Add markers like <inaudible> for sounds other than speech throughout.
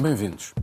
Bem-vindos.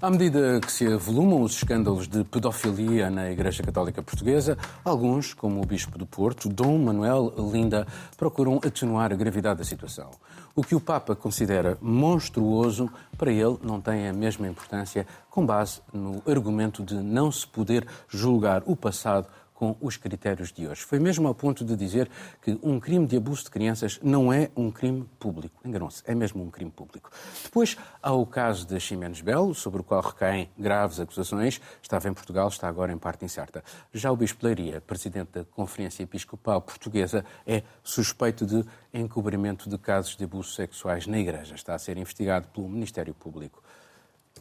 À medida que se avolumam os escândalos de pedofilia na Igreja Católica Portuguesa, alguns, como o Bispo do Porto, Dom Manuel Linda, procuram atenuar a gravidade da situação. O que o Papa considera monstruoso, para ele não tem a mesma importância, com base no argumento de não se poder julgar o passado com os critérios de hoje. Foi mesmo ao ponto de dizer que um crime de abuso de crianças não é um crime público. Enganou-se, é mesmo um crime público. Depois há o caso de Ximenes Belo, sobre o qual recaem graves acusações. Estava em Portugal, está agora em parte incerta. Já o Bispo Leiria, presidente da Conferência Episcopal Portuguesa, é suspeito de encobrimento de casos de abusos sexuais na Igreja. Está a ser investigado pelo Ministério Público.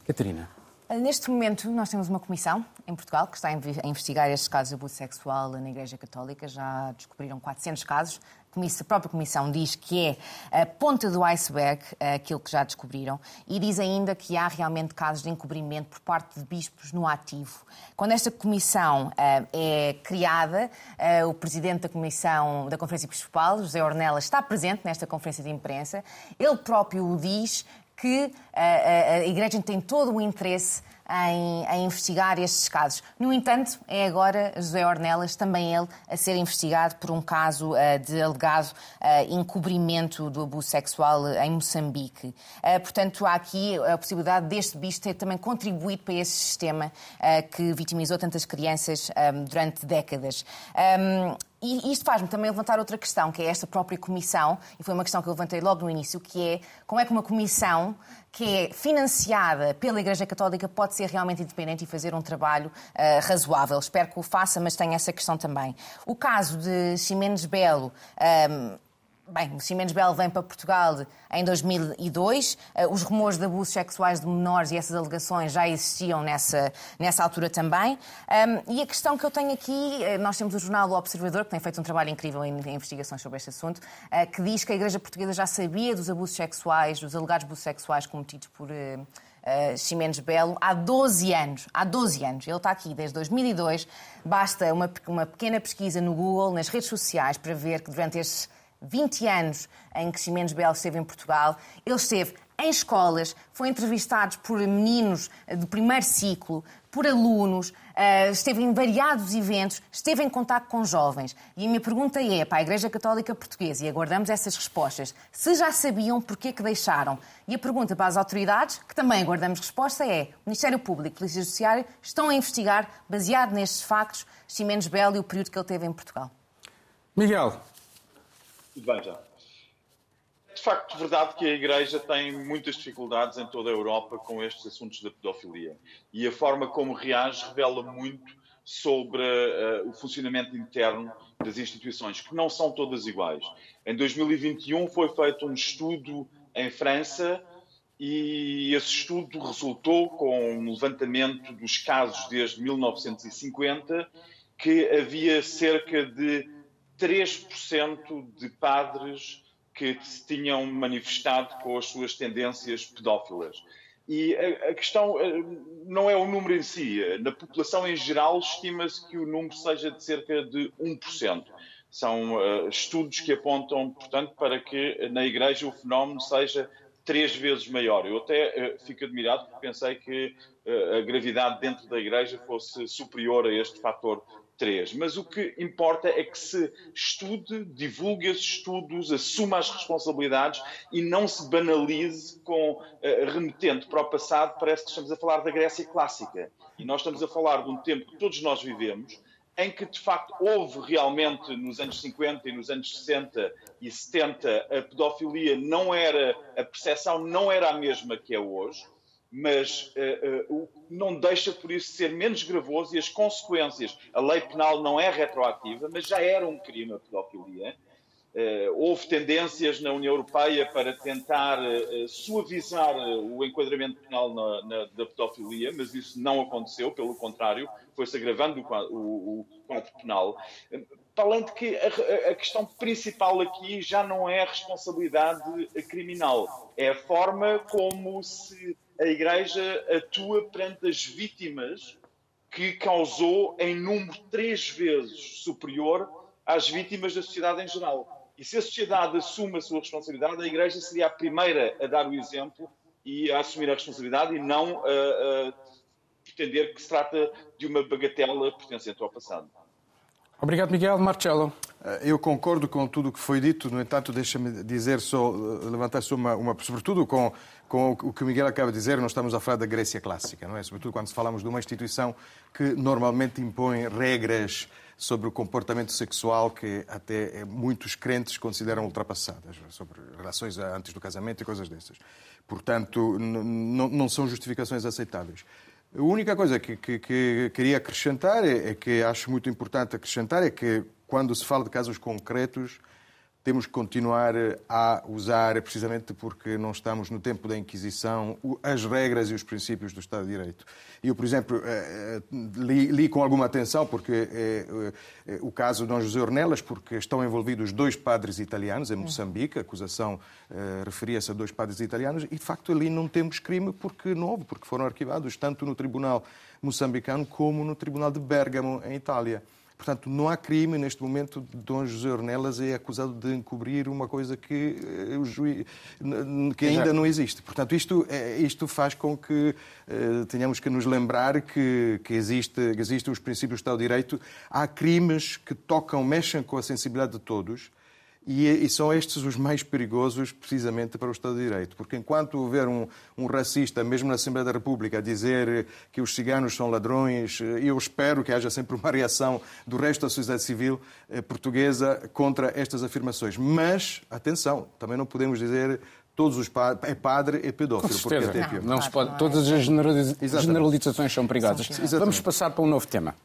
Catarina. Neste momento, nós temos uma comissão em Portugal que está a investigar estes casos de abuso sexual na Igreja Católica. Já descobriram 400 casos. A própria Comissão diz que é a ponta do iceberg aquilo que já descobriram e diz ainda que há realmente casos de encobrimento por parte de bispos no ativo. Quando esta Comissão é criada, o Presidente da Comissão da Conferência Episcopal, José Ornelas, está presente nesta conferência de imprensa. Ele próprio o diz que a, a, a Igreja tem todo o interesse em, investigar estes casos. No entanto, é agora José Ornelas, também ele, a ser investigado por um caso uh, de alegado uh, encobrimento do abuso sexual em Moçambique. Uh, portanto, há aqui a possibilidade deste bicho ter também contribuído para esse sistema que vitimizou tantas crianças um, durante décadas. Um, e isto faz-me também levantar outra questão, que é esta própria comissão, e foi uma questão que eu levantei logo no início, que é como é que uma comissão que é financiada pela Igreja Católica pode ser realmente independente e fazer um trabalho uh, razoável. Espero que o faça, mas tenho essa questão também. O caso de Ximenes Belo. Um, Bem, o Simenes Belo vem para Portugal em 2002. Eh, os rumores de abusos sexuais de menores e essas alegações já existiam nessa, nessa altura também. e a questão que eu tenho aqui, eh, nós temos o jornal O Observador, que tem feito um trabalho incrível em, investigações sobre este assunto, eh, que diz que a Igreja Portuguesa já sabia dos abusos sexuais, dos alegados abusos sexuais cometidos por uh, Ximenes Belo há 12 anos. Há 12 anos. Ele está aqui desde 2002. Basta uma, uma pequena pesquisa no Google, nas redes sociais, para ver que durante estes 20 anos em que Ximenes Belo esteve em Portugal, ele esteve em escolas, foi entrevistado por meninos do primeiro ciclo, por alunos, eh, esteve em variados eventos, esteve em contato com jovens. E a minha pergunta é para a Igreja Católica Portuguesa, e aguardamos essas respostas, se já sabiam porquê que deixaram. E a pergunta para as autoridades, que também aguardamos resposta, é: Ministério Público e Polícia Judiciária estão a investigar, baseado nestes factos, Ximenes Belo e o período que ele teve em Portugal? Miguel, tudo bem, já. É de facto verdade que a Igreja tem muitas dificuldades em toda a Europa com estes assuntos da pedofilia. E a forma como reage revela muito sobre uh, o funcionamento interno das instituições, que não são todas iguais. Em 2021 foi feito um estudo em França e esse estudo resultou com um levantamento dos casos desde 1950 que havia cerca de 3% de padres que se tinham manifestado com as suas tendências pedófilas. E a, questão eh, não é o número em si. Na população em geral, estima-se que o número seja de cerca de 1%. São uh, estudos que apontam, portanto, para que na Igreja o fenómeno seja três vezes maior. Eu até uh, fico admirado porque pensei que uh, a gravidade dentro da Igreja fosse superior a este fator três. Mas o que importa é que se estude, divulgue esses estudos, assuma as responsabilidades e não se banalize com uh, remetendo para o passado. Parece que estamos a falar da Grécia clássica. E nós estamos a falar de um tempo que todos nós vivemos, em que de facto houve realmente nos anos 50 e nos anos 60 e 70 a pedofilia não era, a percepção não era a mesma que é hoje mas uh, uh, não deixa por isso ser menos gravoso e as consequências. A lei penal não é retroativa, mas já era um crime a pedofilia. Uh, houve tendências na União Europeia para tentar suavizar o enquadramento penal na, na, da pedofilia, mas isso não aconteceu, pelo contrário, foi-se agravando o, o, o, quadro penal. Para além de que a, a questão principal aqui já não é a responsabilidade criminal, é a forma como se a Igreja atua perante as vítimas que causou em número três vezes superior às vítimas da sociedade em geral. E se a sociedade assume a sua responsabilidade, a Igreja seria a primeira a dar o exemplo e a assumir a responsabilidade e não a, a pretender que se trata de uma bagatela pertencente ao passado. Obrigado, Miguel. Marcelo. Eh, eu concordo com tudo o que foi dito, no entanto, deixa-me dizer só, eh, levantar só uma, uma, sobretudo com, com o que o Miguel acaba de dizer, nós estamos a falar da Grécia clássica, não é? Sobretudo quando falamos de uma instituição que normalmente impõe regras sobre o comportamento sexual que até muitos crentes consideram ultrapassadas, sobre relações antes do casamento e coisas dessas. Portanto, não são justificações aceitáveis. A única coisa que, que, que queria acrescentar, é, é, que acho muito importante acrescentar, é que quando se fala de casos concretos, temos que continuar a usar, precisamente porque não estamos no tempo da Inquisição, as regras e os princípios do Estado de Direito. Eu, por exemplo, eh, eh, li, li com alguma atenção porque o caso de Dom José Ornelas, porque estão envolvidos dois padres italianos em Moçambique, a acusação referia-se a dois padres italianos, e de facto ali não temos crime porque não houve, porque foram arquivados tanto no Tribunal moçambicano como no Tribunal de Bergamo, em Itália. Portanto, não há crime neste momento. Dom José Ornelas é acusado de encobrir uma coisa que, eh, que ainda não existe. Portanto, isto, eh, isto faz com que uh, tenhamos que nos lembrar que, que, existe, que existem os princípios do Estado de Direito. Há crimes que tocam, mexem com a sensibilidade de todos e, e, são estes os mais perigosos, precisamente, para o Estado de Direito. Porque enquanto houver um, um, racista, mesmo na Assembleia da República, a dizer que os ciganos são ladrões, eu espero que haja sempre uma reação do resto da sociedade civil eh, portuguesa contra estas afirmações. Mas, atenção, também não podemos dizer todos os padres, é padre, é pedófilo. Com certeza. Porque até não, não se pode, todas as generalizações são perigosas. Vamos passar para um novo tema.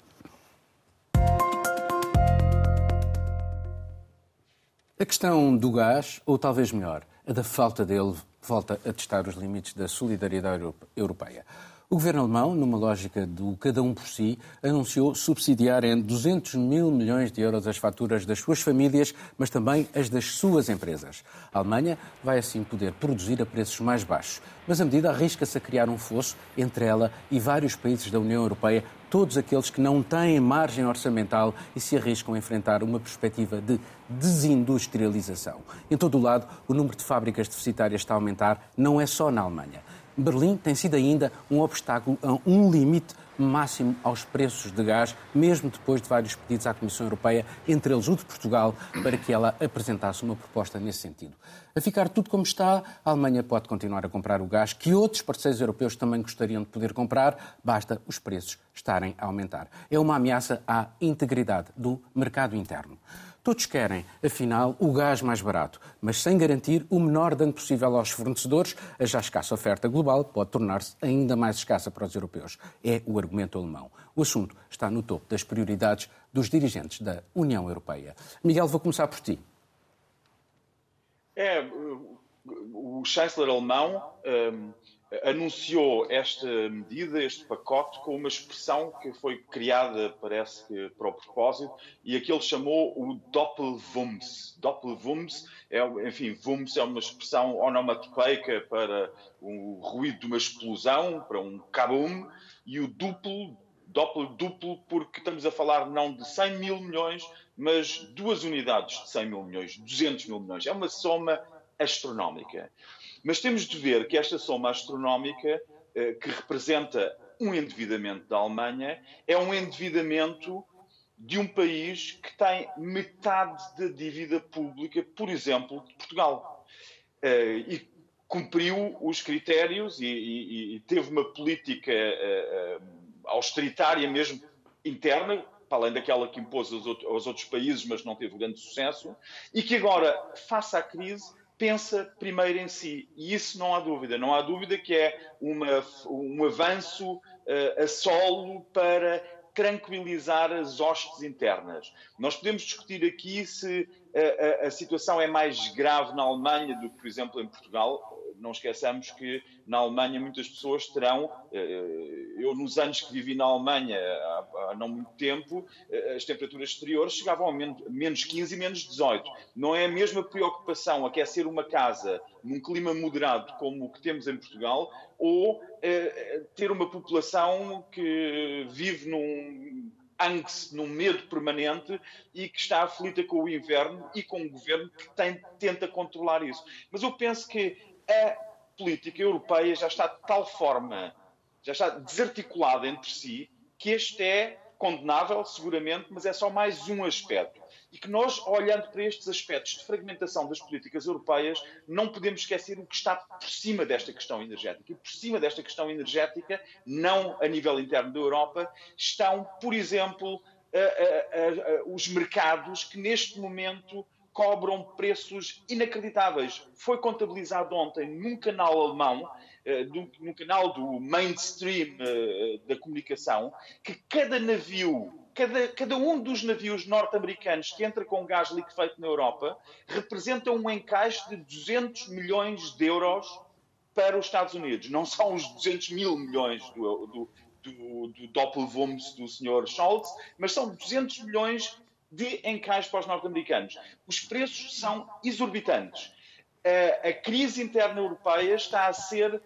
A questão do gás, ou talvez melhor, a da falta dele, volta a testar os limites da solidariedade europeia. O governo alemão, numa lógica do cada um por si, anunciou subsidiar em 200 mil milhões de euros as faturas das suas famílias, mas também as das suas empresas. A Alemanha vai assim poder produzir a preços mais baixos, mas a medida arrisca-se a criar um fosso entre ela e vários países da União Europeia, todos aqueles que não têm margem orçamental e se arriscam a enfrentar uma perspectiva de desindustrialização. Em todo o lado, o número de fábricas deficitárias está a aumentar, não é só na Alemanha. Berlim tem sido ainda um obstáculo um limite máximo aos preços de gás, mesmo depois de vários pedidos à Comissão Europeia, entre eles o de Portugal, para que ela apresentasse uma proposta nesse sentido. A ficar tudo como está, a Alemanha pode continuar a comprar o gás que outros parceiros europeus também gostariam de poder comprar, basta os preços estarem a aumentar. É uma ameaça à integridade do mercado interno. Todos querem, afinal, o gás mais barato, mas sem garantir o menor dano possível aos fornecedores, a já escassa oferta global pode tornar-se ainda mais escassa para os europeus. É o argumento alemão. O assunto está no topo das prioridades dos dirigentes da União Europeia. Miguel, vou começar por ti. É, o chanceler alemão um, anunciou esta medida, este pacote, com uma expressão que foi criada, parece que para o propósito, e aquele chamou o Doppelwumms. Doppelwumms, é, enfim, Wumms é uma expressão onomatopeica para o ruído de uma explosão, para um kabum, e o duplo, Doppel duplo, porque estamos a falar não de 100 mil milhões, mas duas unidades de 100 mil milhões, 200 mil milhões. É uma soma astronómica. Mas temos de ver que esta soma astronómica, eh, que representa um endividamento da Alemanha, é um endividamento de um país que tem metade da dívida pública, por exemplo, de Portugal. Eh, e cumpriu os critérios e, e, e teve uma política uh, austeritária mesmo interna, para além daquela que impôs aos outros países, mas não teve grande sucesso, e que agora, face à crise, pensa primeiro em si. E isso não há dúvida. Não há dúvida que é uma, um avanço uh, a solo para tranquilizar as hostes internas. Nós podemos discutir aqui se a, a, a situação é mais grave na Alemanha do que, por exemplo, em Portugal não esqueçamos que na Alemanha muitas pessoas terão, eh, eu nos anos que vivi na Alemanha há, não muito tempo, eh, as temperaturas exteriores chegavam a menos 15 e menos 18. Não é a mesma preocupação aquecer uma casa num clima moderado como o que temos em Portugal ou eh, ter uma população que vive num angst, num medo permanente e que está aflita com o inverno e com um governo que tem, tenta controlar isso. Mas eu penso que a política europeia já está de tal forma, já está desarticulada entre si, que este é condenável, seguramente, mas é só mais um aspecto. E que nós, olhando para estes aspectos de fragmentação das políticas europeias, não podemos esquecer o que está por cima desta questão energética. E por cima desta questão energética, não a nível interno da Europa, estão, por exemplo, os mercados que neste momento cobram preços inacreditáveis. Foi contabilizado ontem num canal alemão, eh, no canal do mainstream eh, da comunicação, que cada navio, cada, cada um dos navios norte-americanos que entra com gás liquefeito na Europa, representa um encaixe de 200 milhões de euros para os Estados Unidos. Não são os 200 mil milhões do, do, do, do Doppelwumms do Sr. Scholz, mas são 200 milhões de encaixe para os norte-americanos. Os preços são exorbitantes. A, crise interna europeia está a ser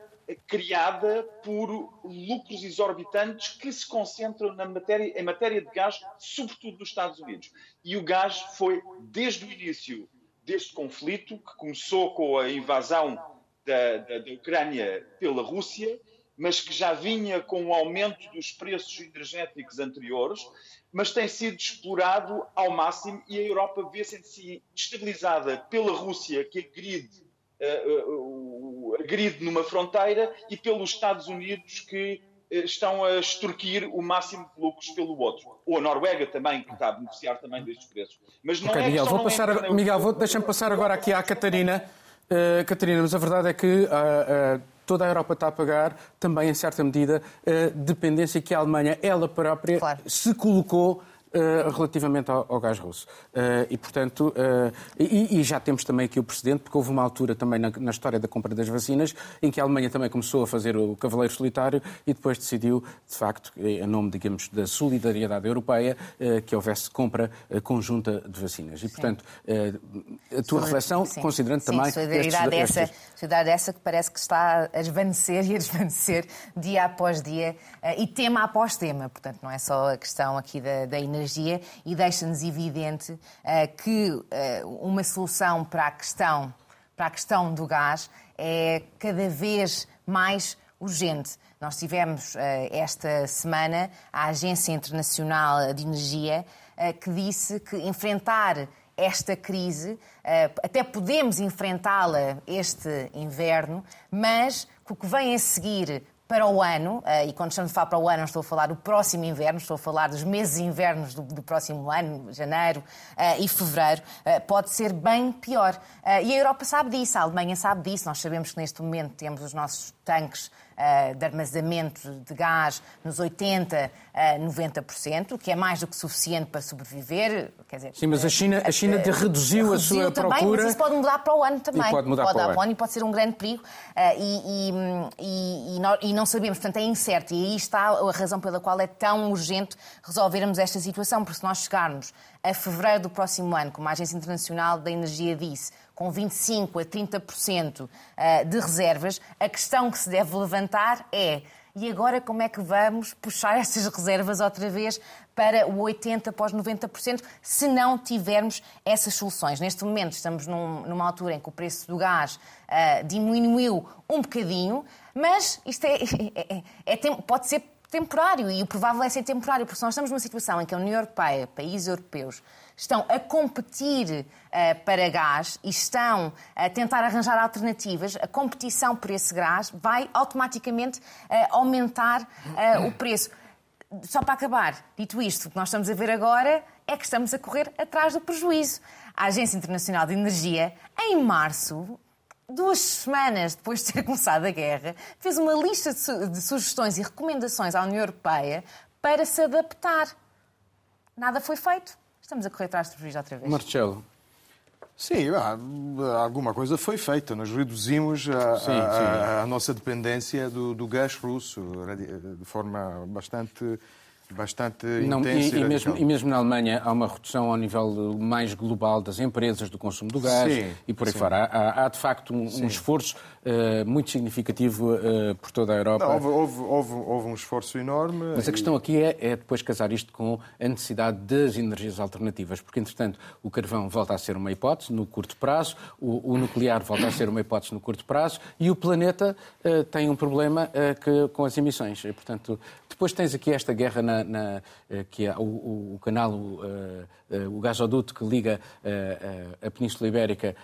criada por lucros exorbitantes que se concentram na matéria, em matéria de gás, sobretudo nos Estados Unidos. E o gás foi, desde o início deste conflito, que começou com a invasão da, da, da Ucrânia pela Rússia, mas que já vinha com o aumento dos preços energéticos anteriores, mas tem sido explorado ao máximo e a Europa vê-se destabilizada pela Rússia, que agride, uh, uh, agride numa fronteira, e pelos Estados Unidos, que uh, estão a extorquir o máximo de lucros pelo outro. Ou a Noruega também, que está a beneficiar também destes preços. Mas não okay, é Miguel, vou passar, a... Miguel, vou... deixa-me passar agora aqui à Catarina. Catarina, mas a verdade é que toda a Europa está a pagar, também em certa medida, a dependência que a Alemanha, ela própria, claro. se colocou Uh, relativamente ao, ao, gás russo. Uh, e, portanto, uh, e, e, já temos também aqui o precedente, porque houve uma altura também na, na, história da compra das vacinas em que a Alemanha também começou a fazer o cavaleiro solitário e depois decidiu, de facto, em nome, digamos, da solidariedade europeia, que houvesse compra conjunta de vacinas. E, portanto, a tua reflexão, sim. considerando sim, também... Solidariedade, estes, essa, solidariedade essa que parece que está a desvanecer e a desvanecer dia após dia e tema após tema. Portanto, não é só a questão aqui da, da energia energia e deixa-nos evidente uh, que uh, uma solução para a questão para a questão do gás é cada vez mais urgente. Nós tivemos uh, esta semana a Agência Internacional de Energia que disse que enfrentar esta crise, até podemos enfrentá-la este inverno, mas o que vem a seguir para o ano, eh, e quando estamos a falar para o ano, estou a falar do próximo inverno, estou a falar dos meses invernos do, do próximo ano, janeiro uh, e fevereiro, uh, pode ser bem pior. E a Europa sabe disso, a Alemanha sabe disso. Nós sabemos que neste momento temos os nossos tanques de armazenamento de gás nos 80%, uh, 90%, que é mais do que suficiente para sobreviver. Quer dizer, Sim, mas a China, a China uh, reduziu, a sua também, procura. Mas isso pode mudar para o ano também. E pode mudar pode para, o ano. e pode ser um grande perigo. E, e, e, e, não, sabemos, portanto é incerto. E aí está a razão pela qual é tão urgente resolvermos esta situação, porque se nós chegarmos a fevereiro do próximo ano, como a Agência Internacional da Energia disse, com 25% a 30% eh, de reservas, a questão que se deve levantar é e agora como é que vamos puxar <laughs> essas reservas outra vez para o 80% após 90%, se não tivermos essas soluções? Neste momento estamos num, numa altura em que o preço do gás uh, diminuiu um bocadinho, mas isto é, <laughs> é, é, é pode ser temporário e o provável é ser temporário, porque nós estamos numa situação em que a União Europeia, países europeus, estão a competir uh, para gás e estão a tentar arranjar alternativas, a competição por esse gás vai automaticamente uh, aumentar uh, o preço. Só para acabar, dito isto, o que nós estamos a ver agora é que estamos a correr atrás do prejuízo. A Agência Internacional de Energia, em março, duas semanas depois de ter <laughs> começado a guerra, fez uma lista de sugestões e recomendações à União Europeia para se adaptar. Nada foi feito. Estamos a correr atrás do prejuízo outra vez. Marcelo. Sim, alguma coisa foi feita. Nós reduzimos a, sim, sim. a, a nossa dependência do, do, gás russo de forma bastante bastante não, intensa e, e, e, mesmo, e, mesmo, na Alemanha há uma redução ao nível mais global das empresas, do consumo do gás sim, e por aí sim. fora. Há, há, de facto um, um esforço uh, muito significativo uh, por toda a Europa. Não, houve, houve, houve, houve, um esforço enorme. Mas a questão aqui é, é, depois casar isto com a necessidade das energias alternativas, porque entretanto o carvão volta a ser uma hipótese no curto prazo, o, o nuclear volta a ser uma hipótese no curto prazo e o planeta uh, tem um problema que, com as emissões. E, portanto, depois tens aqui esta guerra na, na que é o, o, o canal, o, o gasoduto que liga a Península Ibérica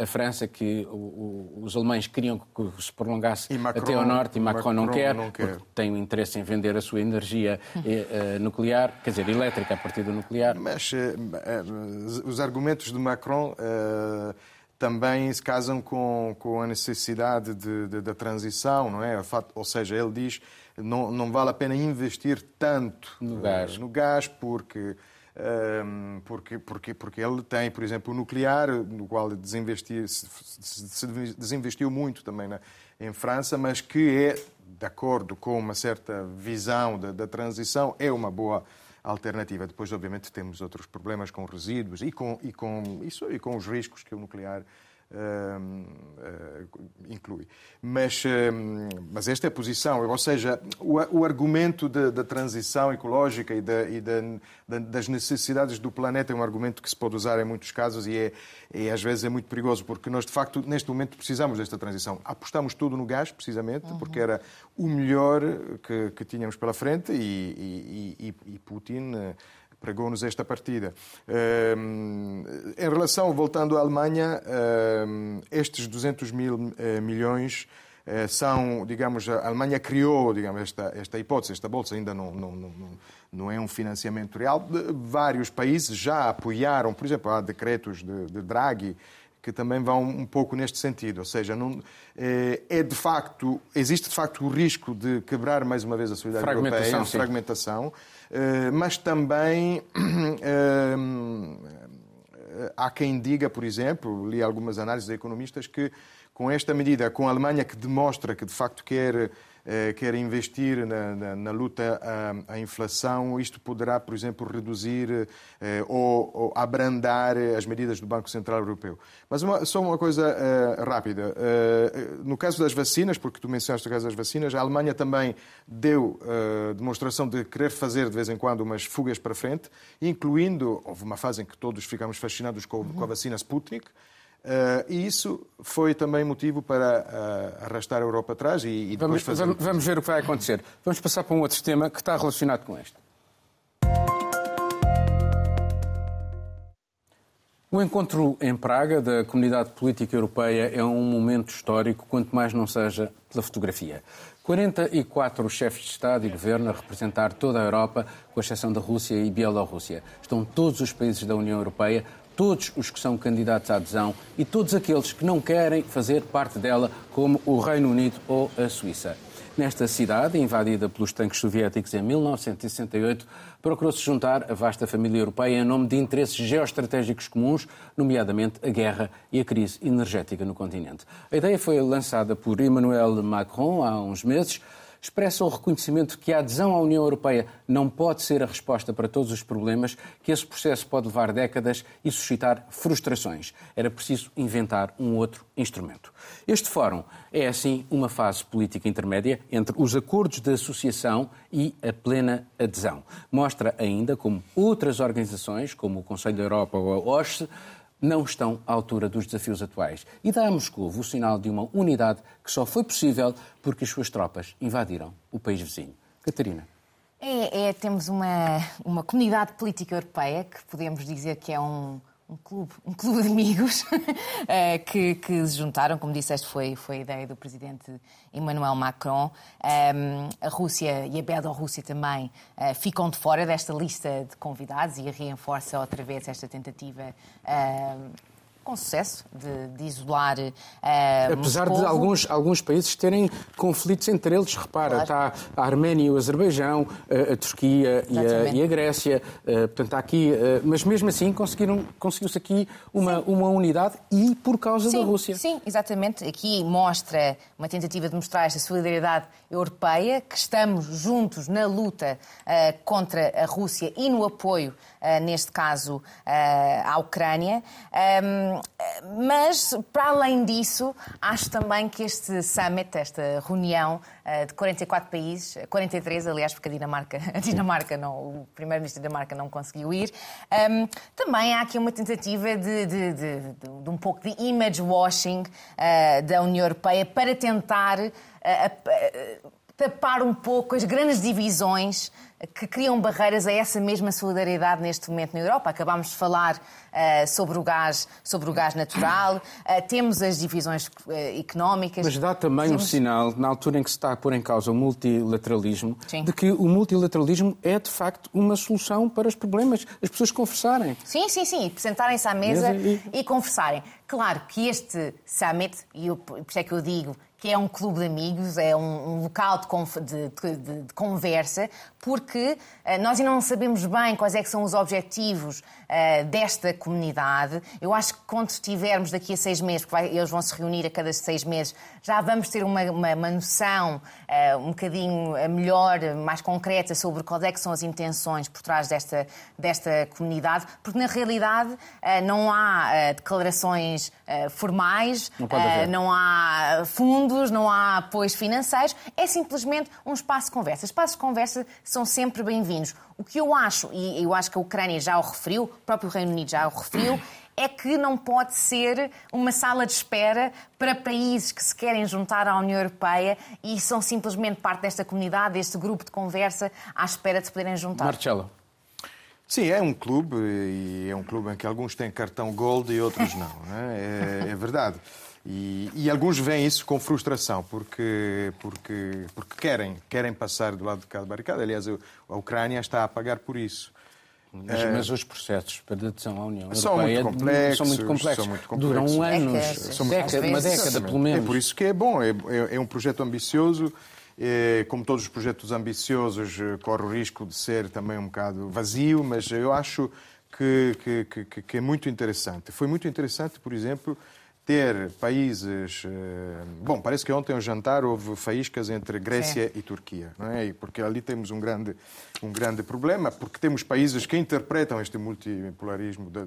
a, França, que os alemães queriam que se prolongasse Macron, até ao norte e Macron, Macron não quer, não quer. porque tem o interesse em vender a sua energia nuclear, quer dizer, elétrica a partir do nuclear. Mas os argumentos de Macron uh, também se casam com, com a necessidade de, de, da transição, não é? Ou seja, ele diz não, não vale a pena investir tanto no gás, no gás porque porque, porque, porque ele tem, por exemplo, o nuclear, no qual desinvestiu, se desinvestiu muito também na, em França, mas que é, de acordo com uma certa visão da, da transição, é uma boa alternativa. Depois, obviamente, temos outros problemas com resíduos e com, e com, isso, e com os riscos que o nuclear inclui. Mas, mas esta é a posição, ou seja, o, o argumento da transição ecológica e, da, e da, das necessidades do planeta é um argumento que se pode usar em muitos casos e, é, e às vezes é muito perigoso, porque nós, de facto, neste momento precisamos desta transição. Apostamos tudo no gás, precisamente, uhum. porque era o melhor que, que tínhamos pela frente e, e Putin pregou-nos esta partida. Ehm, em relação, voltando à Alemanha, ehm, estes 200 mil eh, milhões eh, são, digamos, a Alemanha criou, digamos, esta, esta hipótese, esta bolsa ainda não, não, não, não é um financiamento real. Vários países já apoiaram, por exemplo, há decretos de, de Draghi que também vão um pouco neste sentido, ou seja, não, é, é de facto, existe de facto o risco de quebrar mais uma vez a solidariedade fragmentação, europeia, fragmentação, eh, mas também <clears throat> eh, há quem diga, por exemplo, li algumas análises de economistas que com esta medida, com a Alemanha que demonstra que de facto quer eh, quer investir na, na, na luta à, à, inflação, isto poderá, por exemplo, reduzir eh, ou, ou, abrandar as medidas do Banco Central Europeu. Mas uma, só uma coisa uh, rápida. Uh, no caso das vacinas, porque tu mencionaste o caso das vacinas, a Alemanha também deu uh, demonstração de querer fazer de vez em quando umas fugas para frente, incluindo, houve uma fase em que todos ficámos fascinados com, com a vacina Sputnik, Uh, e isso foi também motivo para uh, arrastar a Europa atrás e, e depois vamos, fazer... Vamos, vamos ver o que vai acontecer. Vamos passar para um outro tema que está relacionado com este. O encontro em Praga da Comunidade Política Europeia é um momento histórico, quanto mais não seja pela fotografia. 44 chefes de Estado e Governo a representar toda a Europa, com exceção da Rússia e Bielorrússia. Estão todos os países da União Europeia todos os que são candidatos à adesão e todos aqueles que não querem fazer parte dela, como o Reino Unido ou a Suíça. Nesta cidade, invadida pelos tanques soviéticos em 1968, procurou-se juntar a vasta família europeia em nome de interesses geoestratégicos comuns, nomeadamente a guerra e a crise energética no continente. A ideia foi lançada por Emmanuel Macron há uns meses expressa o reconhecimento que a adesão à União Europeia não pode ser a resposta para todos os problemas, que esse processo pode levar décadas e suscitar frustrações. Era preciso inventar um outro instrumento. Este fórum é, assim, uma fase política intermédia entre os acordos de associação e a plena adesão. Mostra ainda como outras organizações, como o Conselho da Europa ou a OSCE, não estão à altura dos desafios atuais. E dá a Moscou o sinal de uma unidade que só foi possível porque as suas tropas invadiram o país vizinho. Catarina. É, é, temos uma, uma comunidade política europeia que podemos dizer que é um, um clube, um clube de amigos <laughs> eh, que, que, se juntaram, como disseste, foi, foi a ideia do presidente Emmanuel Macron. Um, a Rússia e a Bielorrússia também uh, ficam de fora desta lista de convidados e reforça outra vez esta tentativa uh, com sucesso de, de isolar. Uh, Apesar de alguns, alguns países terem conflitos entre eles, repara, claro. está a Arménia e o Azerbaijão, a, a Turquia e a, e a, Grécia, uh, portanto, aqui, uh, mas mesmo assim conseguiram, conseguiu-se aqui uma, uma unidade e por causa sim, da Rússia. Sim, exatamente. Aqui mostra uma tentativa de mostrar esta solidariedade europeia, que estamos juntos na luta contra a Rússia e no apoio, neste caso, à Ucrânia. Um, mas, para além disso, acho também que este summit, esta reunião eh, de 44 países, 43, aliás, porque a Dinamarca, <laughs> a Dinamarca não, o primeiro-ministro da Dinamarca não conseguiu ir, um, também há aqui uma tentativa de, de, de, de um pouco de image washing da União Europeia para tentar uh, uh, tapar um pouco as grandes divisões que criam barreiras a essa mesma solidariedade neste momento na Europa. Acabámos de falar uh, sobre, o gás, sobre o gás natural, uh, temos as divisões uh, económicas. Mas dá também temos... um sinal, na altura em que se está a pôr em causa o multilateralismo, Sim. de que o multilateralismo é de facto uma solução para os problemas, as pessoas conversarem. Sim, sim, sim, sentarem-se à mesa e... e conversarem. Claro que este summit, e eu, por isso é que eu digo que é um clube de amigos, é um, um local de, de, de, de, conversa, porque uh, nós ainda não sabemos bem quais é que são os objetivos uh, desta comunidade. Eu acho que quando estivermos daqui a seis meses, porque vai, eles vão se reunir a cada seis meses, já vamos ter uma, uma, uma noção uh, um bocadinho melhor, mais concreta sobre quais é que são as intenções por trás desta, desta comunidade, porque na realidade não há declarações formais, não, não há fundos, não há apoios financeiros, é simplesmente um espaço de conversa. Espaços de conversa são sempre bem-vindos. O que eu acho, e eu acho que a Ucrânia já o referiu, o próprio Reino Unido já o referiu, é que não pode ser uma sala de espera para países que se querem juntar à União Europeia e são simplesmente parte desta comunidade, deste grupo de conversa, à espera de se poderem juntar. Marcelo. Sim, é um clube e é um clube em que alguns têm cartão gold e outros não. não é? É, é verdade. E, e, alguns veem isso com frustração, porque, porque, porque querem, querem passar do lado de cada barricada. Aliás, a Ucrânia está a pagar por isso. Mas, é... mas, os processos para adesão à União são Europeia muito complexos, são muito complexos. São muito complexos. Duram anos, é década, uma década pelo menos. É por isso que é bom, é, é, é um projeto ambicioso. É, como todos os projetos ambiciosos, eh, corre o risco de ser também um bocado vazio, mas eu acho que, que, que, que é muito interessante. Foi muito interessante, por exemplo, ter países. Eh, bom, parece que ontem ao jantar houve faíscas entre Grécia Sim. e Turquia, não é? Porque ali temos um grande, um grande problema, porque temos países que interpretam este multipolarismo da,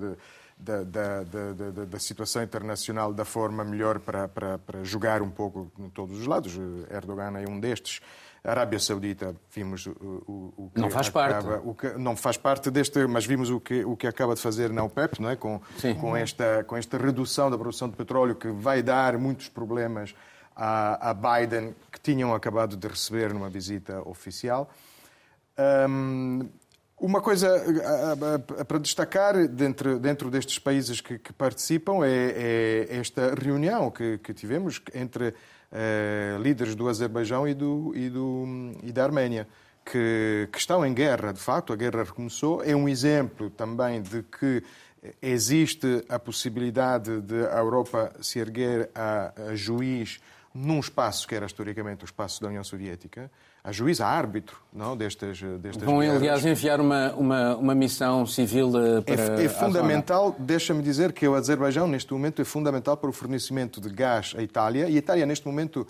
da, da, da, da situação internacional da forma melhor para, para, para jogar um pouco em todos os lados. Erdogan é um destes. A Arábia Saudita, vimos o, o, o que não faz acaba, parte. O que, não faz parte deste, mas vimos o que, o que acaba de fazer na OPEP, não é? com, com, esta, com esta redução da produção de petróleo que vai dar muitos problemas a, a Biden, que tinham acabado de receber numa visita oficial. Um, uma coisa para destacar dentro, dentro destes países que, que participam é, é, esta reunião que, que tivemos entre eh, líderes do Azerbaijão e, do, e, do, e da Arménia, que, que estão em guerra, de facto, a guerra recomeçou. É um exemplo também de que existe a possibilidade de a Europa se erguer a, a juiz num espaço que era historicamente o espaço da União Soviética a juiz, a árbitro não, destas, destas Vão, aliás, enviar uma, uma, uma missão civil eh, para. É, é fundamental, deixa-me dizer que o Azerbaijão, neste momento, é fundamental para o fornecimento de gás à Itália. E a Itália, neste momento,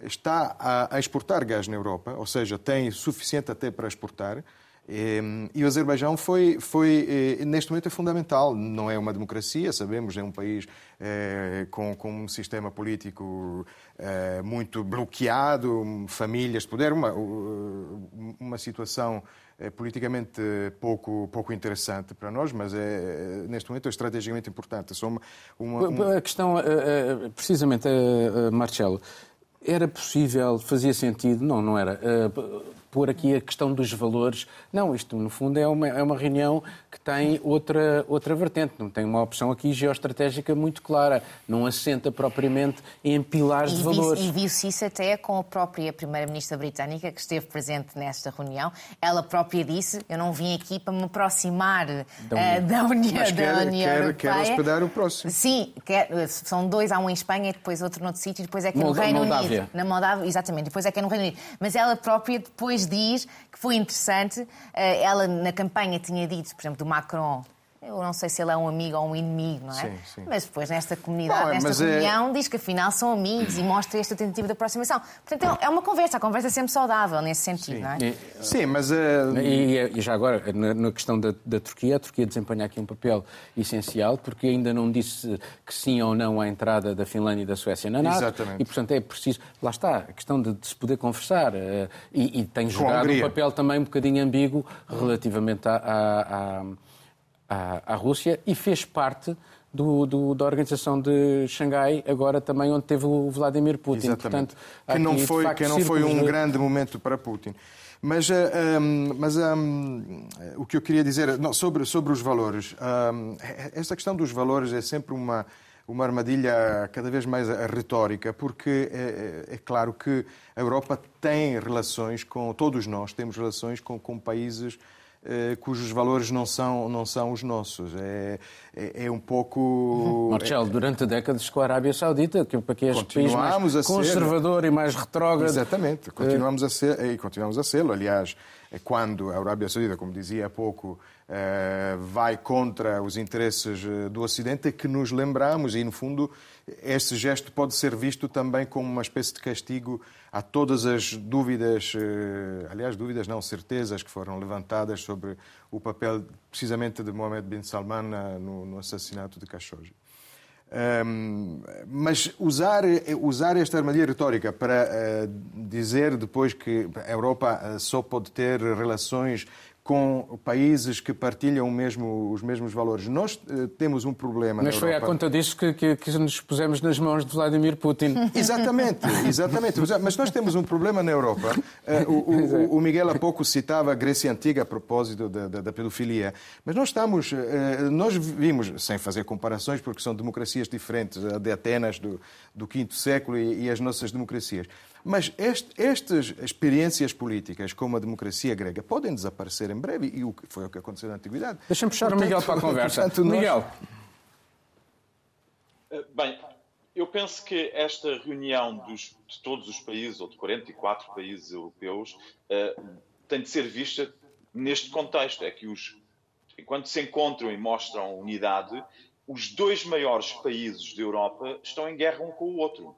está a, a exportar gás na Europa, ou seja, tem suficiente até para exportar. E o Azerbaijão foi, foi, eh, neste momento, é fundamental. Não é uma democracia, sabemos, é um país é, com, com, um sistema político é, muito bloqueado, famílias de poder, uma, uma situação é, politicamente pouco, pouco interessante para nós, mas é, neste momento é estrategicamente importante. Uma, uma, uma... A questão, precisamente, Marcelo, era possível, fazia sentido, não, não era pôr aqui a questão dos valores. Não, isto no fundo é uma, é uma reunião que tem outra, outra vertente, não tem uma opção aqui geoestratégica muito clara, não assenta propriamente em pilares e de valores. E viu-se isso até com a própria Primeira-Ministra britânica, que esteve presente nesta reunião. Ela própria disse: Eu não vim aqui para me aproximar da União, uh, da União, Mas quer, da União quer, Europeia. Quer hospedar o próximo. Sim, quer, são dois, há um em Espanha e depois outro noutro sítio, e depois é que é no Reino Moldávia. Unido. Na Moldávia, exatamente, depois é que é no Reino Unido. Mas ela própria depois diz que foi interessante. Eh, ela na campanha tinha dito, por exemplo, do Macron. Eu não sei se ele é um amigo ou um inimigo, não é? Sim, sim. Mas depois, nesta comunidade, Bom, nesta é- reunião, diz que afinal são amigos e mostra esta tentativa de aproximação. Portanto, é uma conversa. A conversa é sempre saudável nesse sentido, não é? E- Sim, mas... eh, E, e já agora, na, na questão da, da Turquia, a Turquia desempenha aqui um papel essencial, porque ainda não disse que sim ou não à entrada da Finlândia e da Suécia na NATO. Exatamente. E, portanto, é preciso. Lá está, a questão de, de se poder conversar. eh, e, e tem jogado um papel também um bocadinho ambíguo relativamente à, à, à- Rússia e fez parte. do- do- da Organização de Xangai, agora também onde teve o Vladimir Putin. Exatamente. Portanto, que não aqui, foi, facto, que não foi um de- grande momento para Putin. Mas, eh, ehm, mas ehm, o que eu queria dizer não, sobre, sobre os valores, ehm, esta questão dos valores é sempre uma, uma armadilha cada vez mais retórica, porque é, é- claro que a Europa tem relações com, todos nós temos relações com, com países eh, cujos valores não são, não são os nossos. É, é, é um pouco. Marcelo, durante décadas com a Arábia Saudita, que para que este país mais a ser- conservador e mais retrógrado. Exatamente, continuamos a ser e continuamos a ser. Aliás, é quando a Arábia Saudita, como dizia há pouco, eh, vai contra os interesses eh, do Ocidente, é que nos lembramos e, no fundo, este gesto pode ser visto também como uma espécie de castigo a todas as dúvidas, eh, aliás, dúvidas não, certezas que foram levantadas sobre o papel precisamente de Mohammed bin Salman na- no, no assassinato de Khashoggi. Hum, mas usar, usar esta armadilha retórica para eh, dizer depois que a Europa eh, só pode ter relações com países que partilham mesmo- os mesmos valores. Nós eh, temos um problema Mas foi à conta disso que, que, que nos pusemos nas mãos de Vladimir Putin. <laughs> Exatamente, exatamente. Mas nós temos um problema na Europa. Eh, O, o- o Miguel há pouco citava a Grécia Antiga a propósito da, da- da pedofilia. Mas nós estamos, eh, nós vimos, sem fazer comparações, porque são democracias diferentes, a de Atenas do, do quinto século e, e as nossas democracias. Mas este- estas experiências políticas, como a democracia grega, podem desaparecer em breve, e o que foi o que aconteceu na Antiguidade. Deixa-me puxar o Miguel para a conversa. <laughs> portanto, nós- Miguel, Eh, Bem, eu penso que esta reunião dos- de todos os países, ou de 44 países europeus, eh, tem de ser vista neste contexto. É que os, enquanto se encontram e mostram unidade, os dois maiores países da Europa estão em guerra um com o outro.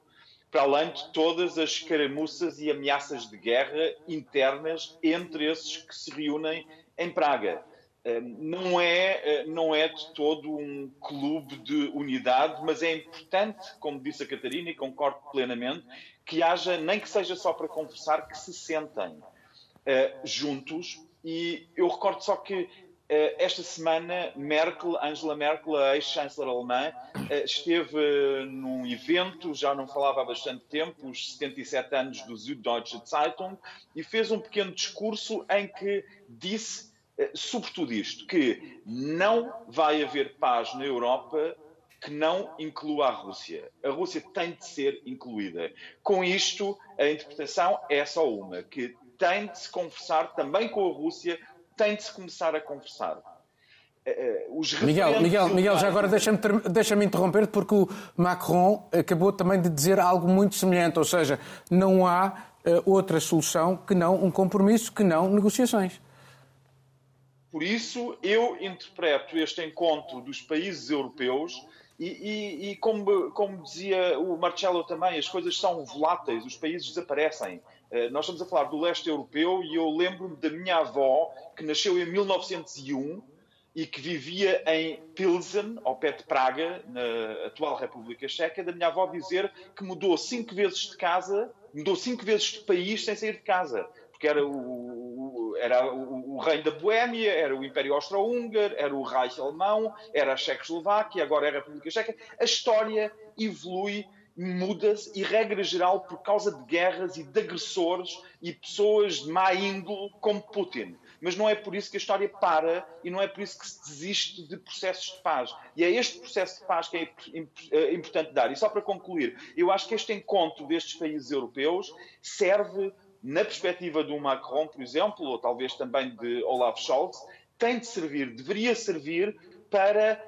Para além de todas as escaramuças e ameaças de guerra internas entre esses que se reúnem em Praga. Não é, eh, não é de todo um clube de unidade, mas é importante, como disse a Catarina, e concordo plenamente, que haja, nem que seja só para conversar, que se sentem eh, juntos. E eu recordo só que esta semana Merkel, Angela Merkel, a ex-chanceler alemã, eh, esteve eh, num evento, já não falava há bastante tempo, os 77 anos do Süddeutsche Zeitung, e fez um pequeno discurso em que disse eh, sobretudo isto, que não vai haver paz na Europa que não inclua a Rússia. A Rússia tem de ser incluída. Com isto, a interpretação é só uma, que tem de se conversar também com a Rússia, tem de se começar a conversar. Eh, eh, Miguel, Miguel, Miguel, já agora deixa-me deixa-me interromper porque o Macron acabou também de dizer algo muito semelhante, ou seja, não há eh, outra solução que não um compromisso, que não negociações. Por isso, eu interpreto este encontro dos países europeus e, e- e como, como dizia o Marcelo também, as coisas são voláteis, os países desaparecem. Eh, Nós estamos a falar do leste europeu e eu lembro-me da minha avó, que nasceu em 1901 e que vivia em Pilsen, ao pé de Praga, na atual República Checa, da minha avó dizer que mudou cinco vezes de casa, mudou cinco vezes de país sem sair de casa. Porque era o, era o, o reino da Boémia, era o Império Austro-Húngaro, era o Reich Alemão, era a Checoslováquia, agora é a República Checa. A história evolui muda-se e, regra geral, por causa de guerras e de agressores e pessoas de má índole como Putin. Mas não é por isso que a história para e não é por isso que se desiste de processos de paz. E é este processo de paz que é eh, importante dar. E só para concluir, eu acho que este encontro destes países europeus serve, na perspectiva do Macron, por exemplo, ou talvez também de Olaf Scholz, tem de servir, deveria servir para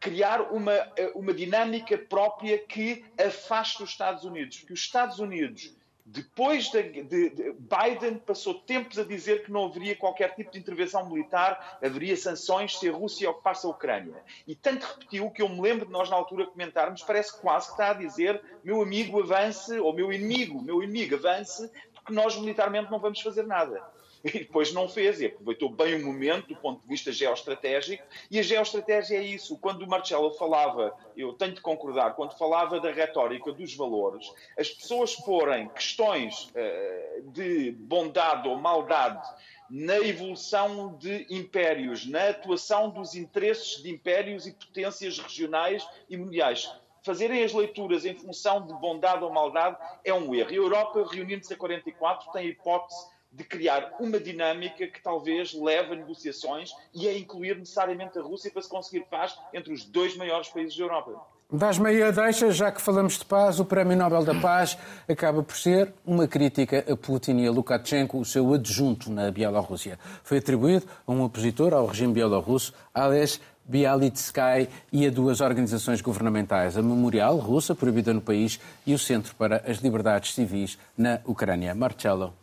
criar uma, eh, uma dinâmica própria que afaste os Estados Unidos. Porque os Estados Unidos, depois de, de, de, Biden, passou tempos a dizer que não haveria qualquer tipo de intervenção militar, haveria sanções se a Rússia ocupasse a Ucrânia. E tanto repetiu que eu me lembro de nós na altura comentarmos, parece quase que está a dizer meu amigo avance, ou meu inimigo, meu inimigo avance, porque nós militarmente não vamos fazer nada. <laughs> e depois não fez, e aproveitou bem o momento do ponto de vista geoestratégico, e a geoestratégia é isso. Quando o Marcelo falava, eu tenho de concordar, quando falava da retórica dos valores, as pessoas porem questões uh, de bondade ou maldade na evolução de impérios, na atuação dos interesses de impérios e potências regionais e mundiais fazerem as leituras em função de bondade ou maldade é um erro. A Europa, reunindo-se a 44, tem a hipótese de criar uma dinâmica que talvez leve a negociações e a incluir necessariamente a Rússia para se conseguir paz entre os dois maiores países da Europa. Das meia deixa, já que falamos de paz, o Prémio Nobel da Paz acaba por ser uma crítica a Putin e a Lukashenko, o seu adjunto na Bielorrússia. Foi atribuído a um opositor ao regime bielorrusso, Ales Bialitsky e a duas organizações governamentais, a Memorial Russa, proibida no país, e o Centro para as Liberdades Civis na Ucrânia. Marcelo.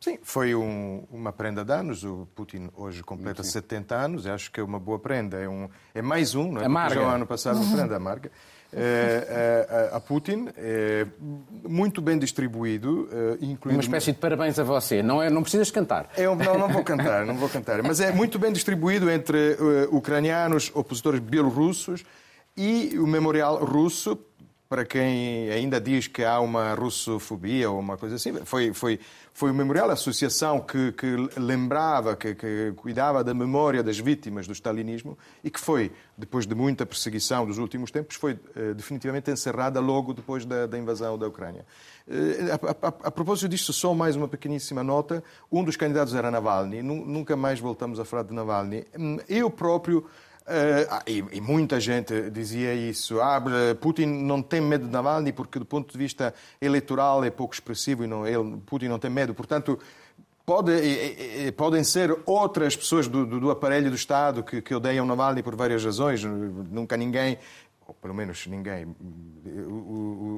Sim, foi um, uma prenda de anos. O Putin hoje completa Sim. 70 anos. Acho que é uma boa prenda. É, um, é mais um, não é? Amarga. Já o ano passado uma prenda <laughs> amarga. É, é, a Putin, é muito bem distribuído, é, incluindo... Uma espécie de parabéns a você, não, é, não precisas cantar. É, não, não vou <laughs> cantar, não vou cantar, mas é muito bem distribuído entre uh, ucranianos, opositores bielorrussos e o memorial russo, para quem ainda diz que há uma russofobia ou uma coisa assim, foi, foi, foi o Memorial, a associação que, que lembrava, que, que, cuidava da memória das vítimas do stalinismo e que foi, depois de muita perseguição dos últimos tempos, foi eh, definitivamente encerrada logo depois da, da invasão da Ucrânia. Eh, a, a, a, propósito disto, só mais uma pequeníssima nota. Um dos candidatos era Navalny. Nunca mais voltamos a falar de Navalny. Hum, eu próprio Uh, e, e, muita gente dizia isso. Ah, Putin não tem medo de Navalny porque, do ponto de vista eleitoral, é pouco expressivo e não, ele, Putin não tem medo. Portanto, pode, podem ser outras pessoas do, do, do aparelho do Estado que, que, odeiam Navalny por várias razões. Nunca ninguém, ou pelo menos ninguém,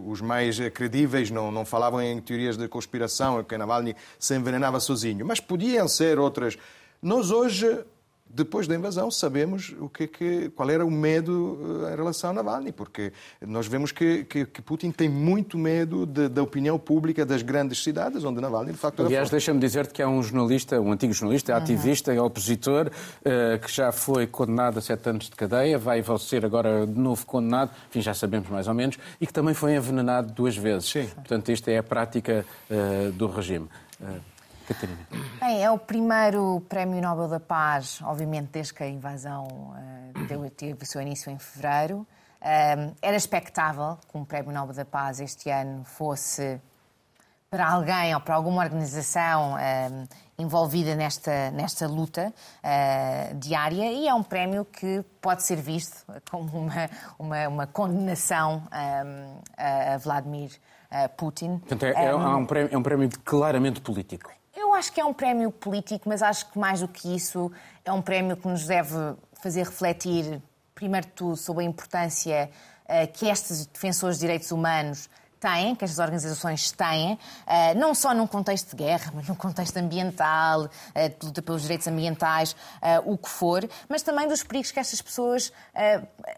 os mais credíveis não, não falavam em teorias de conspiração, que Navalny se envenenava sozinho. Mas podiam ser outras. Nós hoje depois da invasão, sabemos o que, que, qual era o medo eh, em relação a Navalny, porque nós vemos que, que, que Putin tem muito medo de, da opinião pública das grandes cidades, onde Navalny, de facto, era Aliás, deixa-me dizer-te que há um jornalista, um antigo jornalista, uhum. ativista e opositor, uh, que já foi condenado a sete anos de cadeia, vai ser agora de novo condenado, enfim, já sabemos mais ou menos, e que também foi envenenado duas vezes. Sim. Portanto, esta é a prática uh, do regime. Uh, Catarina. Bem, é o primeiro Prémio Nobel da Paz, obviamente, desde que a invasão uh, teve o seu início em fevereiro. Uh, era expectável que um Prémio Nobel da Paz este ano fosse para alguém ou para alguma organização uh, envolvida nesta, nesta luta uh, diária e é um prémio que pode ser visto como uma, uma, uma condenação a Vladimir Putin. Portanto, é, é, um prémio, é um prémio claramente político. Eu acho que é um prémio político, mas acho que mais do que isso é um prémio que nos deve fazer refletir, primeiro de tudo, sobre a importância uh, que estes defensores de direitos humanos têm, que estas organizações têm, eh, não só num contexto de guerra, mas num contexto ambiental, eh, de luta pelos direitos ambientais, eh, o que for, mas também dos perigos que estas pessoas,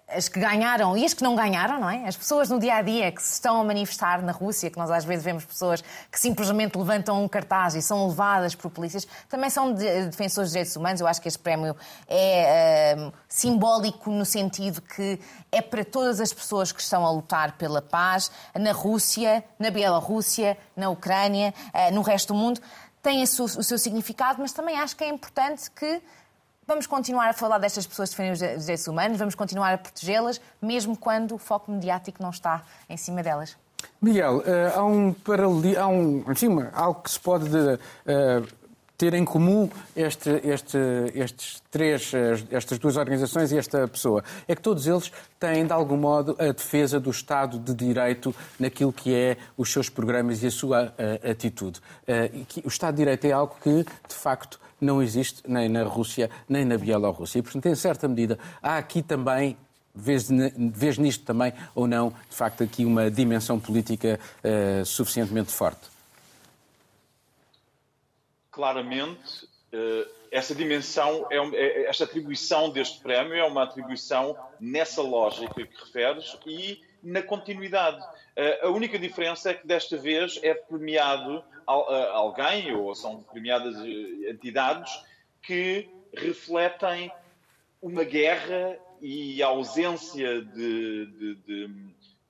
as que ganharam e as que não ganharam, não é? As pessoas no dia a dia que se estão a manifestar na Rússia, que nós às vezes vemos pessoas que simplesmente levantam um cartaz e são levadas por polícias, também são defensores de direitos humanos. Eu acho que este prémio é simbólico no sentido que é para todas as pessoas que estão a lutar pela paz na Rússia, na Bielorrússia, na Ucrânia, eh, no resto do mundo. Tem o seu significado, mas também acho que é importante que Vamos continuar a falar destas pessoas que defendem os direitos humanos, vamos continuar a protegê-las, mesmo quando o foco mediático não está em cima delas. Miguel, eh, há um paralelo, há um, enfim, algo que se pode uh, ter em comum este, este, estes três, estas duas organizações e esta pessoa? É que todos eles têm, de algum modo, a defesa do Estado de Direito naquilo que é os seus programas e a sua uh, atitude. Uh, o Estado de Direito é algo que, de facto, não existe nem na Rússia nem na Bielorrússia. E, portanto, em certa medida, há aqui também Vês, vês nisto também ou não, de facto, aqui uma dimensão política uh, suficientemente forte? Claramente eh, essa dimensão, é, é, esta atribuição deste prémio é uma atribuição nessa lógica que referes e na continuidade. Eh, a única diferença é que desta vez é premiado eh, alguém, ou são premiadas entidades, que refletem uma guerra e a ausência de, de, de,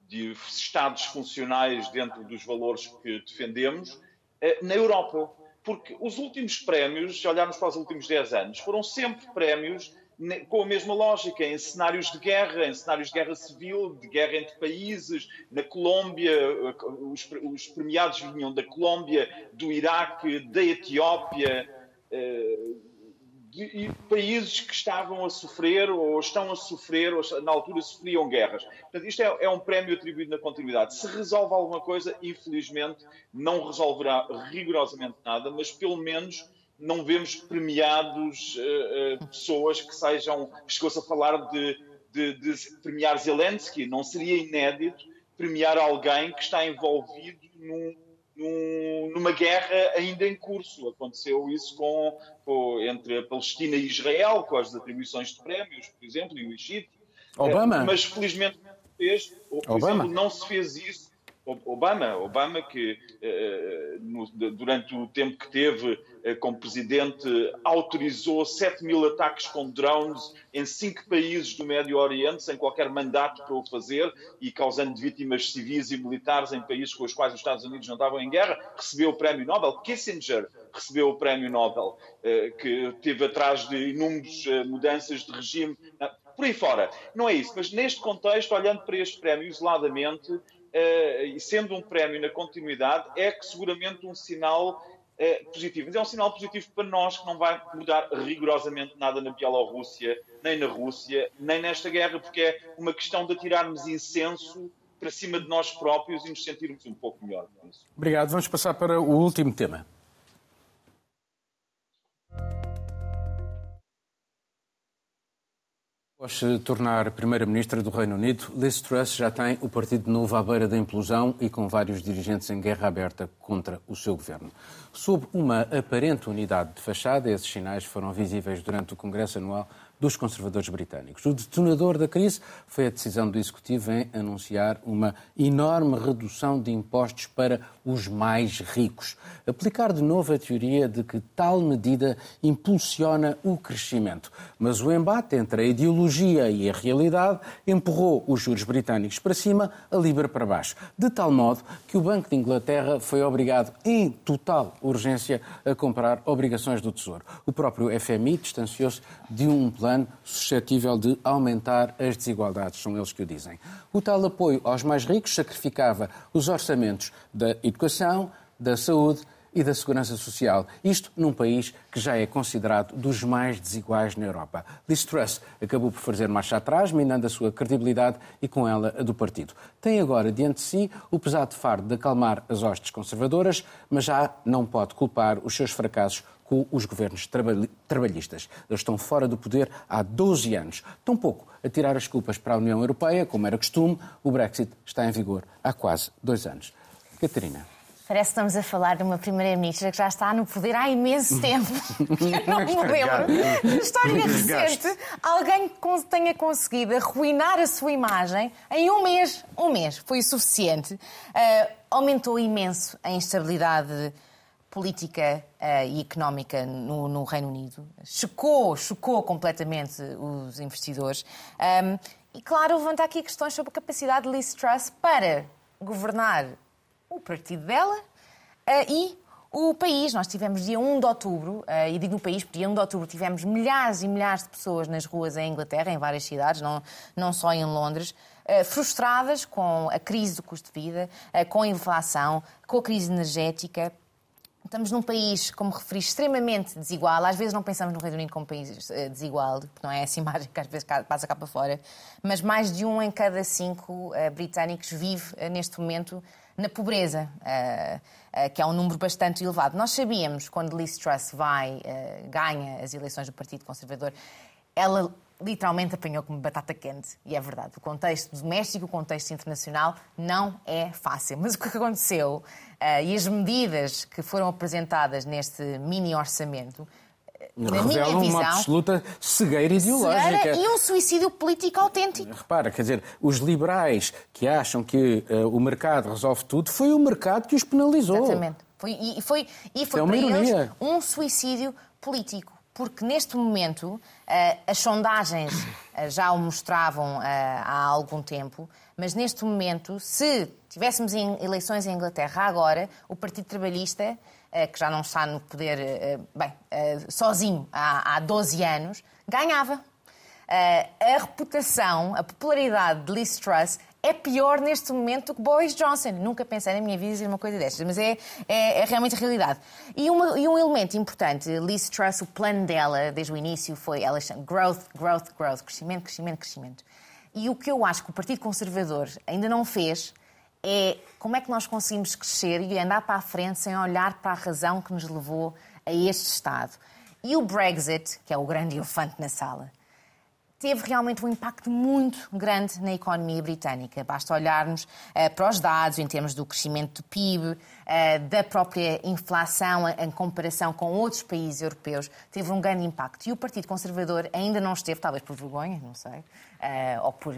de Estados funcionais dentro dos valores que defendemos na Europa porque os últimos prémios, se olharmos para os últimos 10 anos, foram sempre prémios com a mesma lógica, em cenários de guerra, em cenários de guerra civil, de guerra entre países. Na Colômbia, os, os premiados vinham da Colômbia, do Iraque, da Etiópia. De, países que estavam a sofrer ou estão a sofrer, ou na altura sofriam guerras. Portanto, isto é, é, um prémio atribuído na continuidade. Se resolve alguma coisa, infelizmente, não resolverá rigorosamente nada, mas pelo menos não vemos premiados uh, uh, pessoas que sejam. Chegou-se a falar de, de, de premiar Zelensky, não seria inédito premiar alguém que está envolvido num num, numa guerra ainda em curso. Aconteceu isso com, com, entre a Palestina e Israel, com as atribuições de prémios, por exemplo, e o Egito. Obama. Eh, mas felizmente fez, por Obama. Exemplo, não se fez isso Obama, Obama que eh, no, durante o tempo que teve eh, como presidente autorizou 7 mil ataques com drones em cinco países do Médio Oriente sem qualquer mandato para o fazer e causando vítimas civis e militares em países com os quais os Estados Unidos não estavam em guerra, recebeu o prémio Nobel. Kissinger recebeu o prémio Nobel, eh, que teve atrás de inúmeras mudanças de regime por aí fora. Não é isso, mas neste contexto, olhando para este prémio isoladamente, e sendo um prémio na continuidade, é que seguramente um sinal uh, positivo. Mas é um sinal positivo para nós que não vai mudar rigorosamente nada na Bielorrússia, nem na Rússia, nem nesta guerra, porque é uma questão de atirarmos incenso para cima de nós próprios e nos sentirmos um pouco melhor. Obrigado. Vamos passar para o último tema. Após se tornar Primeira-Ministra do Reino Unido, Liz Truss já tem o Partido Novo à beira da implosão e com vários dirigentes em guerra aberta contra o seu governo. Sob uma aparente unidade de fachada, esses sinais foram visíveis durante o Congresso Anual dos conservadores britânicos. O detonador da crise foi a decisão do Executivo em anunciar uma enorme redução de impostos para os mais ricos. Aplicar de novo a teoria de que tal medida impulsiona o crescimento. Mas o embate entre a ideologia e a realidade empurrou os juros britânicos para cima, a Libra para baixo. De tal modo que o Banco de Inglaterra foi obrigado, em total urgência, a comprar obrigações do Tesouro. O próprio FMI distanciou-se de um plano plano suscetível de aumentar as desigualdades, são eles que o dizem. O tal apoio aos mais ricos sacrificava os orçamentos da educação, da saúde e da segurança social. Isto num país que já é considerado dos mais desiguais na Europa. Liz Truss acabou por fazer marcha atrás, minando a sua credibilidade e com ela a do partido. Tem agora diante de si o pesado fardo de acalmar as hostes conservadoras, mas já não pode culpar os seus fracassos com os governos trabalhistas. Eles estão fora do poder há 12 anos. Tampouco a tirar as culpas para a União Europeia, como era costume, o Brexit está em vigor há quase dois anos. Catarina. Parece que estamos a falar de uma Primeira-Ministra que já está no poder há imenso tempo. Eu <laughs> <laughs> não me lembro. História recente, alguém que tenha conseguido arruinar a sua imagem em um mês. Um mês foi o suficiente. Uh, aumentou imenso a instabilidade política uh, e económica no, no, Reino Unido. Chocou, chocou completamente os investidores. Um, e, claro, levanta aqui questões sobre a capacidade de Liz Truss para governar o partido dela uh, e o país. Nós tivemos dia 1 de outubro, uh, e digo no país, porque dia 1 de outubro tivemos milhares e milhares de pessoas nas ruas em Inglaterra, em várias cidades, não, não só em Londres, frustradas com a crise do custo de vida, com a inflação, com a crise energética. Estamos num país, como referi, extremamente desigual. Às vezes não pensamos no Reino Unido como um país desigual, porque não é essa <laughs> imagem que às vezes passa cá para fora. Mas mais de um em cada cinco britânicos vive neste momento na pobreza, que é um número bastante elevado. Nós sabíamos, quando Liz Truss vai, ganha as eleições do Partido Conservador, ela literalmente apanhou como batata quente. E é verdade. O contexto doméstico, o contexto internacional não é fácil. Mas o que aconteceu e as medidas que foram apresentadas neste mini orçamento na revelam visão, uma absoluta cegueira ideológica. Cegueira e um suicídio político autêntico. Repara, quer dizer, os liberais que acham que uh, o mercado resolve tudo, foi o mercado que os penalizou. Exatamente. Foi, e foi, e foi é para eles um suicídio político. Porque neste momento uh, as sondagens uh, já o mostravam há algum tempo, mas neste momento, se tivéssemos eleições em Inglaterra agora, o Partido Trabalhista eh, que já não está no poder, eh, bem, eh, sozinho há, há 12 anos, ganhava. A reputação, a popularidade de Liz Truss é pior neste momento do que Boris Johnson. Nunca pensei na minha vida dizer uma coisa destas, mas é, é, é realmente a realidade. E, uma, e, um elemento importante, Liz Truss, o plano dela desde o início foi ela growth, growth, growth, crescimento, crescimento, crescimento. E o que eu acho que o Partido Conservador ainda não fez é como é que nós conseguimos crescer e andar para a frente sem olhar para a razão que nos levou a este estado. E o Brexit, que é o grande elefante na sala, teve realmente um impacto muito grande na economia britânica. Basta olharmos uh, para os dados em termos do crescimento do PIB, eh, da própria inflação em comparação com outros países europeus, teve um grande impacto. E o Partido Conservador ainda não esteve, talvez por vergonha, não sei, uh, ou por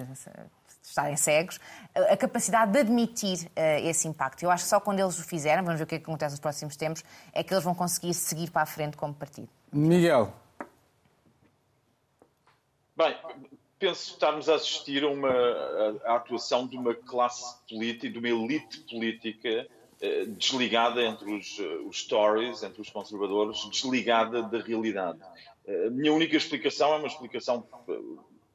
estarem cegos, a capacidade de admitir uh, esse impacto. Eu acho que só quando eles o fizerem, vamos ver o que, é que acontece nos próximos tempos, é que eles vão conseguir seguir para a frente como partido. Miguel. Bem, penso estarmos a assistir a uma a, a atuação de uma classe política, de uma elite política uh, desligada entre os, uh, os Tories, entre os conservadores, desligada da realidade. A minha única explicação é uma explicação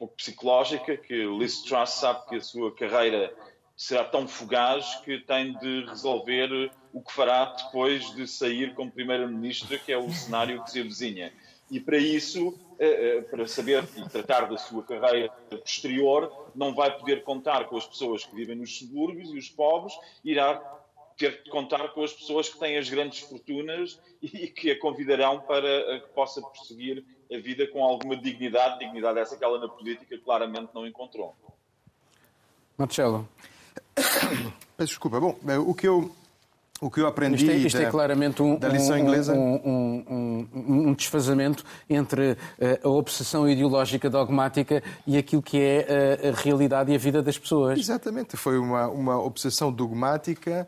pouco psicológica, que Liz Truss sabe que a sua carreira será tão fugaz que tem de resolver o que fará depois de sair como Primeira-Ministra, que é o cenário que se avizinha. E para isso, eh, eh, para saber e tratar da sua carreira posterior, não vai poder contar com as pessoas que vivem nos subúrbios e os pobres, irá ter de contar com as pessoas que têm as grandes fortunas e que a convidarão para que possa prosseguir a vida com alguma dignidade, dignidade essa que ela na política claramente não encontrou. Marcelo. <coughs> Peço desculpa. Bom, eh, o que eu, o que eu aprendi isto é, isto da, é claramente um, da lição inglesa... Um, um, um, desfazamento entre eh, a obsessão ideológica dogmática e aquilo que é a, eh, a realidade e a vida das pessoas. Exatamente. Foi uma, uma obsessão dogmática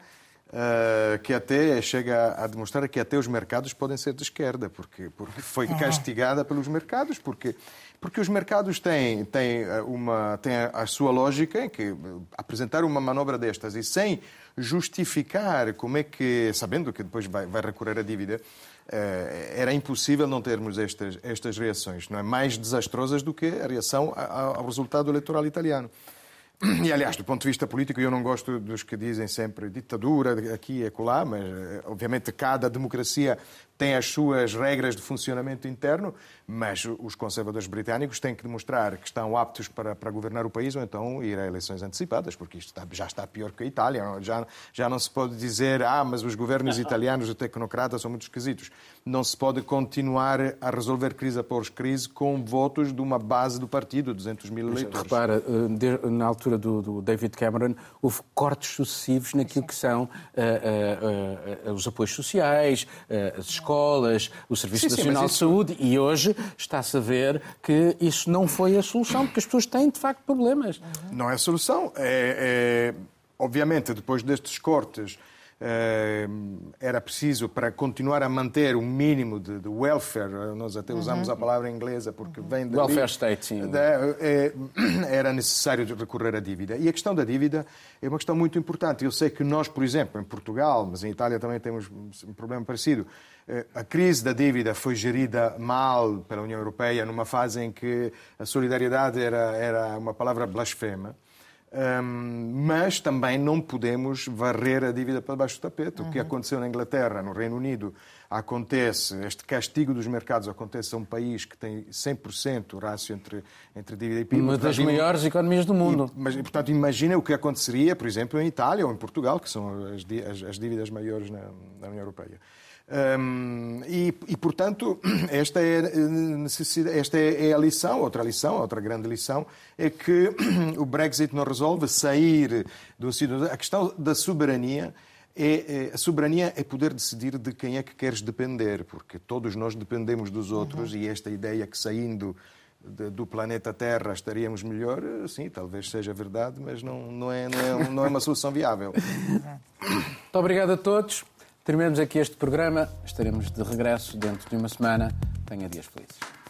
Uh, que até chega a demonstrar que até os mercados podem ser de esquerda, porque, porque foi é. castigada pelos mercados, porque, porque os mercados têm, têm, uma, têm a sua lógica em que apresentar uma manobra destas e sem justificar como é que, sabendo que depois vai, vai recorrer à dívida, uh, era impossível não termos estas, estas reações, não é? mais desastrosas do que a reação ao resultado eleitoral italiano. E, aliás, do ponto de vista político, eu não gosto dos que dizem sempre ditadura aqui e acolá, mas, eh, obviamente, cada democracia tem as suas regras de funcionamento interno, mas os conservadores britânicos têm que demonstrar que estão aptos para, para governar o país ou então ir a eleições antecipadas, porque isto está, já está pior que a Itália. Já, já não se pode dizer, ah, mas os governos italianos de tecnocratas são muito esquisitos. Não se pode continuar a resolver crise após crise com votos de uma base do partido, 200 mil eleitores. Repara, eh, na altura do, do David Cameron, houve cortes sucessivos naquilo que são uh, uh, uh, os apoios sociais, as escolas escolas, o Serviço sim, Nacional sim, de Saúde, e hoje está-se a ver que isso não foi a solução, porque as pessoas têm, de facto, problemas. Não é a solução. É, é, obviamente, depois destes cortes era preciso para continuar a manter um mínimo de, de welfare, nós até usamos a palavra inglesa porque vem da Welfare state, sim. era necessário recorrer à dívida. E a questão da dívida é uma questão muito importante. Eu sei que nós, por exemplo, em Portugal, mas em Itália também temos um problema parecido, eh, a crise da dívida foi gerida mal pela União Europeia numa fase em que a solidariedade era, era uma palavra blasfema. Um, mas também não podemos varrer a dívida para baixo do tapete. Uhum. O que uhum. aconteceu na Inglaterra, no Reino Unido, acontece, este castigo dos mercados acontece a um país que tem 100% rácio entre, entre dívida e PIB. Uma das portanto, maiores economias do mundo. E, mas, portanto, imagina o que aconteceria, por exemplo, em Itália ou em Portugal, que são as, as, as dívidas maiores na, na União Europeia. E, e, portanto, <clears throat> esta é, esta é a lição, outra lição, outra grande lição, é que <clears throat> o Brexit não resolve sair do A questão da soberania é, é, a soberania é poder decidir de quem é que queres depender, porque todos nós dependemos dos outros uhum. e esta ideia que saindo de, do planeta Terra estaríamos melhor, sim, talvez seja verdade, mas não, não, é, não, é, não é uma solução viável. <laughs> Muito obrigado a todos. Terminamos aqui este programa. Estaremos de regresso dentro de uma semana. Tenha dias felizes.